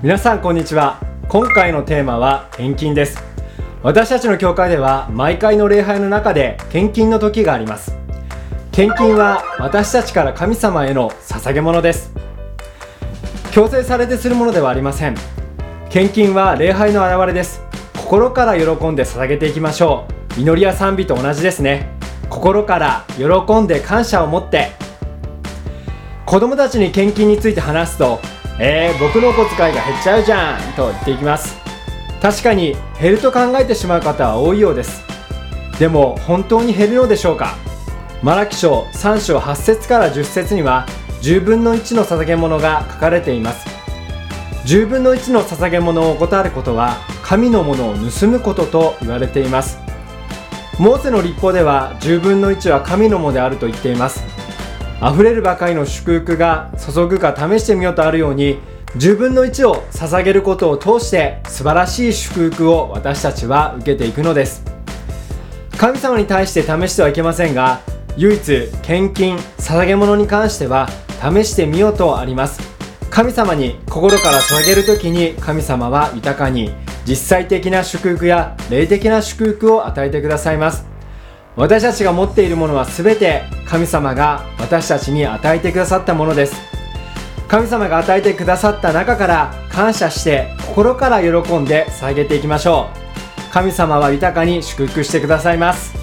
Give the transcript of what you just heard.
皆さんこんにちは。今回のテーマは献金です。私たちの教会では毎回の礼拝の中で献金の時があります。献金は私たちから神様への捧げ物です。強制されてするものではありません。献金は礼拝の表れです。心から喜んで捧げていきましょう。祈りや賛美と同じですね。心から喜んで感謝を持って。子供たちに献金について話すとえー、僕のお小遣いが減っちゃうじゃんと言っていきます。確かに減ると考えてしまう方は多いようです。でも本当に減るのでしょうか？マラキ書3章8節から10節には10分の1の捧げ物が書かれています。10分の1の捧げ物を怠ることは神のものを盗むことと言われています。モーセの立法では10分の1は神のものであると言っています。溢れるばかりの祝福が注ぐか試してみようとあるように10分の1を捧げることを通して素晴らしい祝福を私たちは受けていくのです。神様に対して試してはいけませんが唯一献金捧げ物に関しては試してみようとあります。神様に心から捧げる時に神様は豊かに実際的な祝福や霊的な祝福を与えてくださいます。私たちが持っているものは全て神様が私たちに与えてくださったものです。神様が与えてくださった中から感謝して心から喜んで捧げていきましょう。神様は豊かに祝福してくださいます。